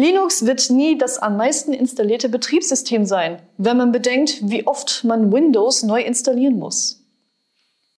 Linux wird nie das am meisten installierte Betriebssystem sein, wenn man bedenkt, wie oft man Windows neu installieren muss.